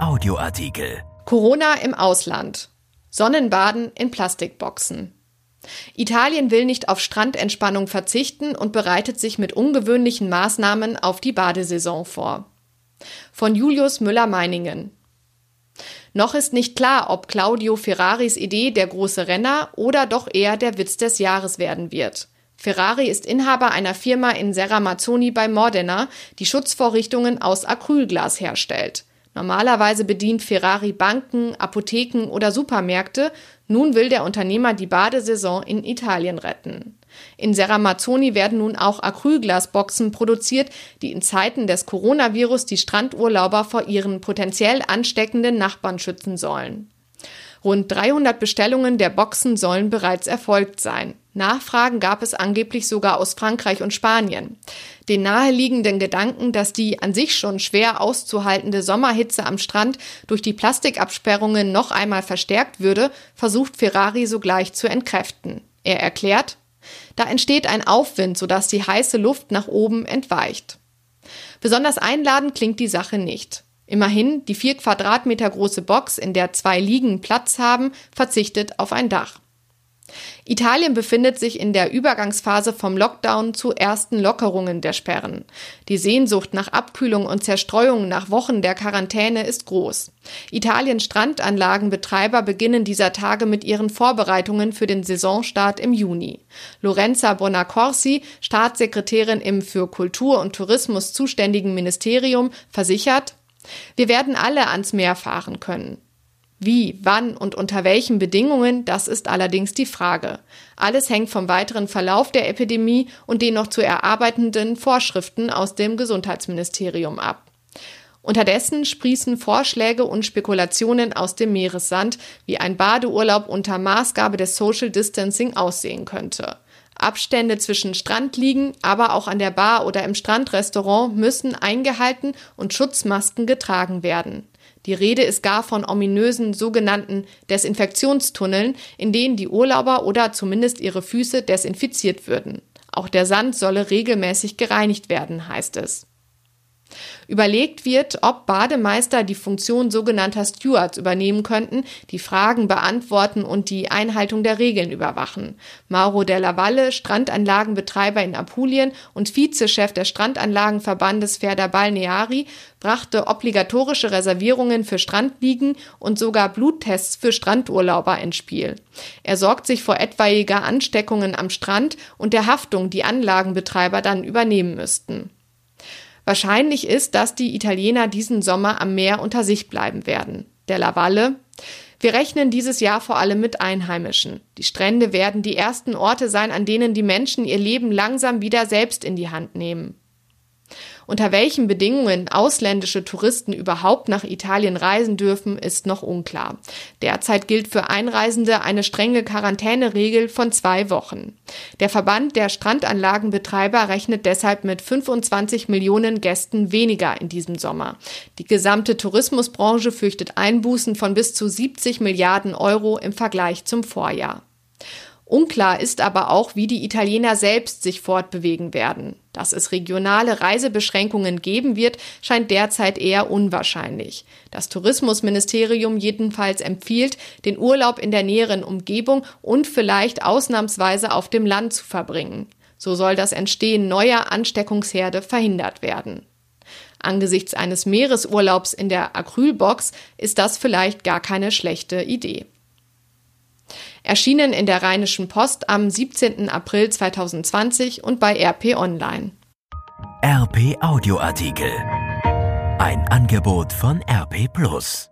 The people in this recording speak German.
Audioartikel. Corona im Ausland. Sonnenbaden in Plastikboxen. Italien will nicht auf Strandentspannung verzichten und bereitet sich mit ungewöhnlichen Maßnahmen auf die Badesaison vor. Von Julius Müller-Meiningen. Noch ist nicht klar, ob Claudio Ferraris Idee der große Renner oder doch eher der Witz des Jahres werden wird. Ferrari ist Inhaber einer Firma in Serramazzoni bei Modena, die Schutzvorrichtungen aus Acrylglas herstellt. Normalerweise bedient Ferrari Banken, Apotheken oder Supermärkte. Nun will der Unternehmer die Badesaison in Italien retten. In Serramazzoni werden nun auch Acrylglasboxen produziert, die in Zeiten des Coronavirus die Strandurlauber vor ihren potenziell ansteckenden Nachbarn schützen sollen. Rund 300 Bestellungen der Boxen sollen bereits erfolgt sein. Nachfragen gab es angeblich sogar aus Frankreich und Spanien. Den naheliegenden Gedanken, dass die an sich schon schwer auszuhaltende Sommerhitze am Strand durch die Plastikabsperrungen noch einmal verstärkt würde, versucht Ferrari sogleich zu entkräften. Er erklärt, da entsteht ein Aufwind, sodass die heiße Luft nach oben entweicht. Besonders einladend klingt die Sache nicht. Immerhin, die vier Quadratmeter große Box, in der zwei Liegen Platz haben, verzichtet auf ein Dach. Italien befindet sich in der Übergangsphase vom Lockdown zu ersten Lockerungen der Sperren. Die Sehnsucht nach Abkühlung und Zerstreuung nach Wochen der Quarantäne ist groß. Italiens Strandanlagenbetreiber beginnen dieser Tage mit ihren Vorbereitungen für den Saisonstart im Juni. Lorenza Bonacorsi, Staatssekretärin im für Kultur und Tourismus zuständigen Ministerium, versichert, wir werden alle ans Meer fahren können. Wie, wann und unter welchen Bedingungen, das ist allerdings die Frage. Alles hängt vom weiteren Verlauf der Epidemie und den noch zu erarbeitenden Vorschriften aus dem Gesundheitsministerium ab. Unterdessen sprießen Vorschläge und Spekulationen aus dem Meeressand, wie ein Badeurlaub unter Maßgabe des Social Distancing aussehen könnte. Abstände zwischen Strandliegen, aber auch an der Bar oder im Strandrestaurant müssen eingehalten und Schutzmasken getragen werden. Die Rede ist gar von ominösen sogenannten Desinfektionstunneln, in denen die Urlauber oder zumindest ihre Füße desinfiziert würden. Auch der Sand solle regelmäßig gereinigt werden, heißt es. Überlegt wird, ob Bademeister die Funktion sogenannter Stewards übernehmen könnten, die Fragen beantworten und die Einhaltung der Regeln überwachen. Mauro della Valle, Strandanlagenbetreiber in Apulien und Vizechef des Strandanlagenverbandes Ferda Balneari, brachte obligatorische Reservierungen für Strandliegen und sogar Bluttests für Strandurlauber ins Spiel. Er sorgt sich vor etwaiger Ansteckungen am Strand und der Haftung, die Anlagenbetreiber dann übernehmen müssten. Wahrscheinlich ist, dass die Italiener diesen Sommer am Meer unter sich bleiben werden. Der Lavalle. Wir rechnen dieses Jahr vor allem mit Einheimischen. Die Strände werden die ersten Orte sein, an denen die Menschen ihr Leben langsam wieder selbst in die Hand nehmen. Unter welchen Bedingungen ausländische Touristen überhaupt nach Italien reisen dürfen, ist noch unklar. Derzeit gilt für Einreisende eine strenge Quarantäneregel von zwei Wochen. Der Verband der Strandanlagenbetreiber rechnet deshalb mit 25 Millionen Gästen weniger in diesem Sommer. Die gesamte Tourismusbranche fürchtet Einbußen von bis zu 70 Milliarden Euro im Vergleich zum Vorjahr. Unklar ist aber auch, wie die Italiener selbst sich fortbewegen werden. Dass es regionale Reisebeschränkungen geben wird, scheint derzeit eher unwahrscheinlich. Das Tourismusministerium jedenfalls empfiehlt, den Urlaub in der näheren Umgebung und vielleicht ausnahmsweise auf dem Land zu verbringen. So soll das Entstehen neuer Ansteckungsherde verhindert werden. Angesichts eines Meeresurlaubs in der Acrylbox ist das vielleicht gar keine schlechte Idee. Erschienen in der Rheinischen Post am 17. April 2020 und bei RP Online. RP Audioartikel. Ein Angebot von RP Plus.